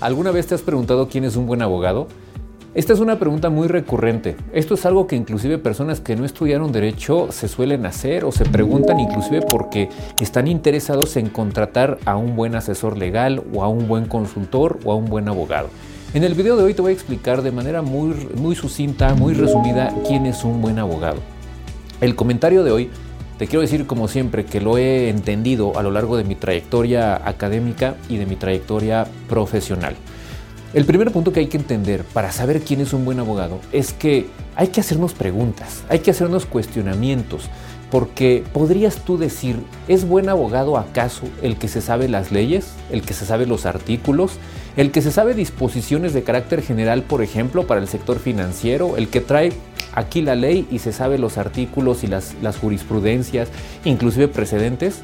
¿Alguna vez te has preguntado quién es un buen abogado? Esta es una pregunta muy recurrente. Esto es algo que inclusive personas que no estudiaron derecho se suelen hacer o se preguntan inclusive porque están interesados en contratar a un buen asesor legal o a un buen consultor o a un buen abogado. En el video de hoy te voy a explicar de manera muy, muy sucinta, muy resumida, quién es un buen abogado. El comentario de hoy te quiero decir como siempre que lo he entendido a lo largo de mi trayectoria académica y de mi trayectoria profesional. El primer punto que hay que entender para saber quién es un buen abogado es que hay que hacernos preguntas, hay que hacernos cuestionamientos, porque podrías tú decir, ¿es buen abogado acaso el que se sabe las leyes, el que se sabe los artículos, el que se sabe disposiciones de carácter general, por ejemplo, para el sector financiero, el que trae aquí la ley y se sabe los artículos y las, las jurisprudencias, inclusive precedentes?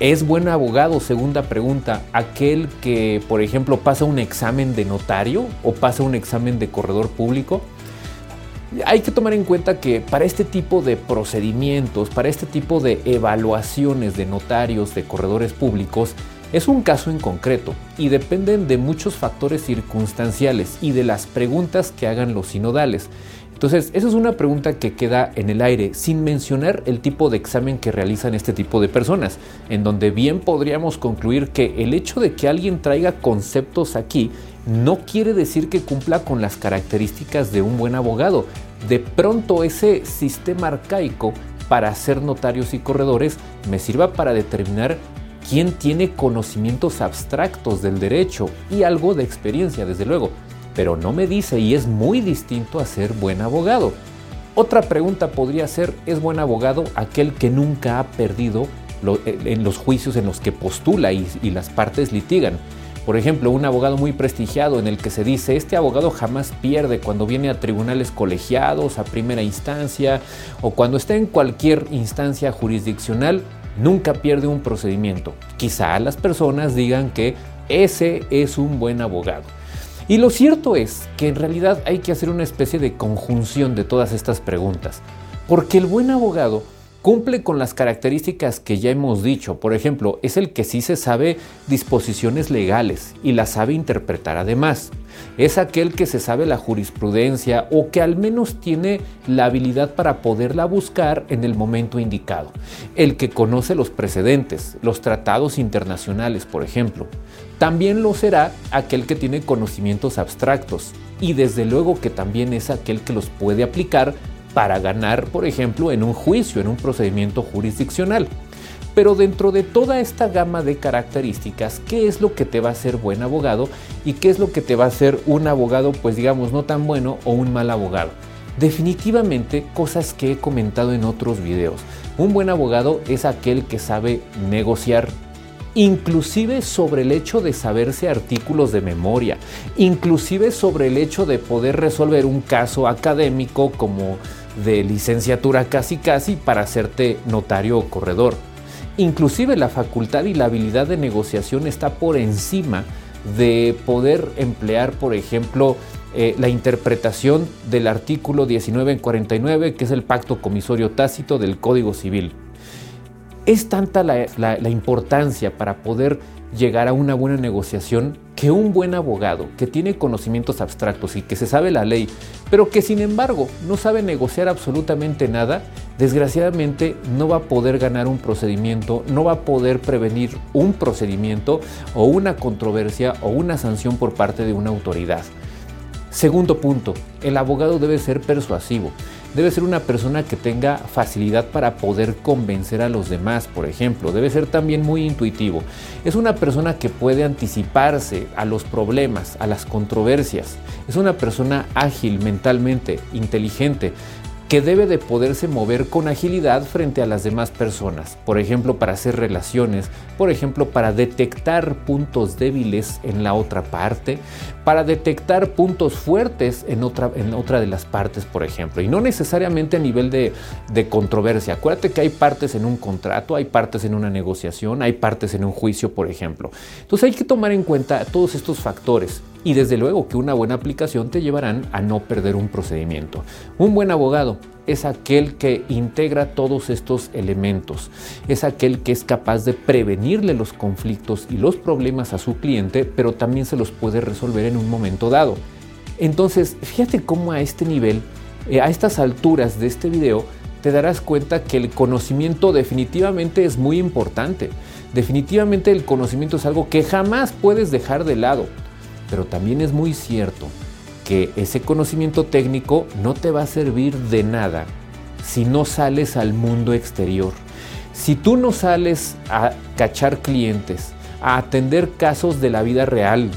¿Es buen abogado? Segunda pregunta, aquel que, por ejemplo, pasa un examen de notario o pasa un examen de corredor público. Hay que tomar en cuenta que para este tipo de procedimientos, para este tipo de evaluaciones de notarios, de corredores públicos, es un caso en concreto y dependen de muchos factores circunstanciales y de las preguntas que hagan los sinodales. Entonces, esa es una pregunta que queda en el aire sin mencionar el tipo de examen que realizan este tipo de personas, en donde bien podríamos concluir que el hecho de que alguien traiga conceptos aquí no quiere decir que cumpla con las características de un buen abogado. De pronto ese sistema arcaico para hacer notarios y corredores me sirva para determinar quién tiene conocimientos abstractos del derecho y algo de experiencia, desde luego pero no me dice y es muy distinto a ser buen abogado. Otra pregunta podría ser, ¿es buen abogado aquel que nunca ha perdido eh, en los juicios en los que postula y, y las partes litigan? Por ejemplo, un abogado muy prestigiado en el que se dice, este abogado jamás pierde cuando viene a tribunales colegiados, a primera instancia o cuando está en cualquier instancia jurisdiccional, nunca pierde un procedimiento. Quizá las personas digan que ese es un buen abogado. Y lo cierto es que en realidad hay que hacer una especie de conjunción de todas estas preguntas, porque el buen abogado cumple con las características que ya hemos dicho. Por ejemplo, es el que sí se sabe disposiciones legales y las sabe interpretar además. Es aquel que se sabe la jurisprudencia o que al menos tiene la habilidad para poderla buscar en el momento indicado. El que conoce los precedentes, los tratados internacionales, por ejemplo. También lo será aquel que tiene conocimientos abstractos y desde luego que también es aquel que los puede aplicar para ganar, por ejemplo, en un juicio, en un procedimiento jurisdiccional. Pero dentro de toda esta gama de características, ¿qué es lo que te va a hacer buen abogado y qué es lo que te va a hacer un abogado, pues digamos, no tan bueno o un mal abogado? Definitivamente cosas que he comentado en otros videos. Un buen abogado es aquel que sabe negociar, inclusive sobre el hecho de saberse artículos de memoria, inclusive sobre el hecho de poder resolver un caso académico como de licenciatura casi casi para hacerte notario o corredor. Inclusive la facultad y la habilidad de negociación está por encima de poder emplear, por ejemplo, eh, la interpretación del artículo 1949, que es el pacto comisorio tácito del Código Civil. Es tanta la importancia para poder llegar a una buena negociación que un buen abogado que tiene conocimientos abstractos y que se sabe la ley, pero que sin embargo no sabe negociar absolutamente nada, desgraciadamente no va a poder ganar un procedimiento, no va a poder prevenir un procedimiento o una controversia o una sanción por parte de una autoridad. Segundo punto, el abogado debe ser persuasivo. Debe ser una persona que tenga facilidad para poder convencer a los demás, por ejemplo. Debe ser también muy intuitivo. Es una persona que puede anticiparse a los problemas, a las controversias. Es una persona ágil mentalmente, inteligente que debe de poderse mover con agilidad frente a las demás personas, por ejemplo para hacer relaciones, por ejemplo para detectar puntos débiles en la otra parte, para detectar puntos fuertes en otra, en otra de las partes, por ejemplo, y no necesariamente a nivel de, de controversia. Acuérdate que hay partes en un contrato, hay partes en una negociación, hay partes en un juicio, por ejemplo. Entonces hay que tomar en cuenta todos estos factores y desde luego que una buena aplicación te llevarán a no perder un procedimiento. Un buen abogado es aquel que integra todos estos elementos, es aquel que es capaz de prevenirle los conflictos y los problemas a su cliente, pero también se los puede resolver en un momento dado. Entonces, fíjate cómo a este nivel, eh, a estas alturas de este video, te darás cuenta que el conocimiento definitivamente es muy importante. Definitivamente el conocimiento es algo que jamás puedes dejar de lado. Pero también es muy cierto que ese conocimiento técnico no te va a servir de nada si no sales al mundo exterior. Si tú no sales a cachar clientes, a atender casos de la vida real,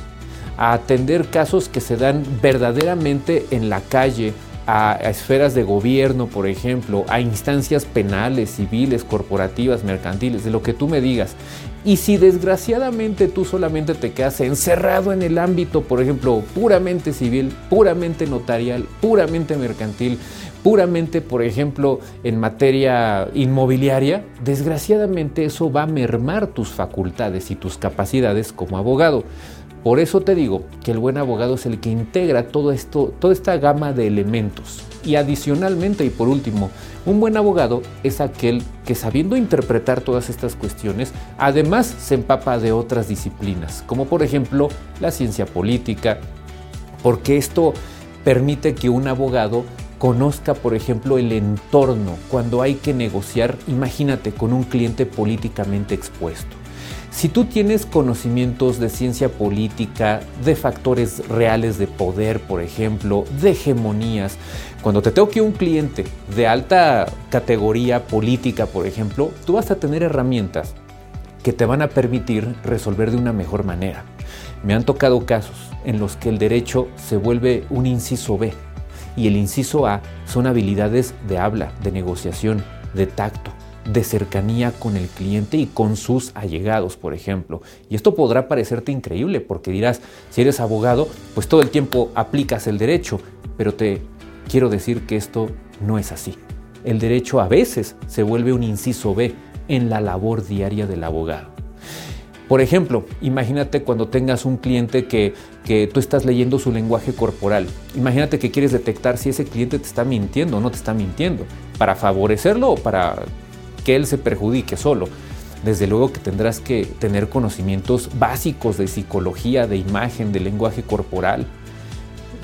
a atender casos que se dan verdaderamente en la calle, a, esferas de gobierno, por ejemplo, a instancias penales, civiles, corporativas, mercantiles, de lo que tú me digas. Y si desgraciadamente tú solamente te quedas encerrado en el ámbito, por ejemplo, puramente civil, puramente notarial, puramente mercantil, puramente, por ejemplo, en materia inmobiliaria, desgraciadamente eso va a mermar tus facultades y tus capacidades como abogado. Por eso te digo que el buen abogado es el que integra todo esto, toda esta gama de elementos. Y adicionalmente y por último, un buen abogado es aquel que sabiendo interpretar todas estas cuestiones, además se empapa de otras disciplinas, como por ejemplo la ciencia política, porque esto permite que un abogado conozca, por ejemplo, el entorno cuando hay que negociar, imagínate, con un cliente políticamente expuesto. Si tú tienes conocimientos de ciencia política, de factores reales de poder, por ejemplo, de hegemonías, cuando te toque un cliente de alta categoría política, por ejemplo, tú vas a tener herramientas que te van a permitir resolver de una mejor manera. Me han tocado casos en los que el derecho se vuelve un inciso B y el inciso A son habilidades de habla, de negociación, de tacto, de cercanía con el cliente y con sus allegados, por ejemplo. Y esto podrá parecerte increíble porque dirás, si eres abogado, pues todo el tiempo aplicas el derecho, pero te quiero decir que esto no es así. El derecho a veces se vuelve un inciso B en la labor diaria del abogado. Por ejemplo, imagínate cuando tengas un cliente que, que, tú estás leyendo su lenguaje corporal. Imagínate que quieres detectar si ese cliente te está mintiendo o no te está mintiendo, para favorecerlo o para que él se perjudique solo. Desde luego que tendrás que tener conocimientos básicos de psicología, de imagen, de lenguaje corporal.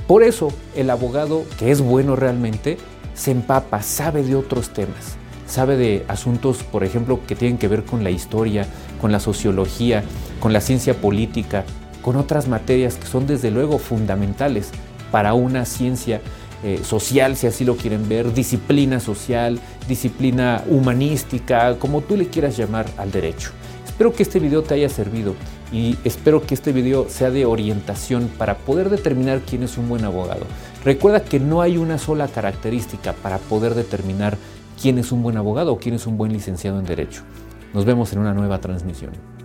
Por eso el abogado, que es bueno realmente, se empapa, sabe de otros temas, sabe de asuntos, por ejemplo, que tienen que ver con la historia, con la sociología, con la ciencia política, con otras materias que son desde luego fundamentales para una ciencia eh, social, si así lo quieren ver, disciplina social, disciplina humanística, como tú le quieras llamar al derecho. Espero que este video te haya servido y espero que este video sea de orientación para poder determinar quién es un buen abogado. Recuerda que no hay una sola característica para poder determinar quién es un buen abogado o quién es un buen licenciado en derecho. Nos vemos en una nueva transmisión.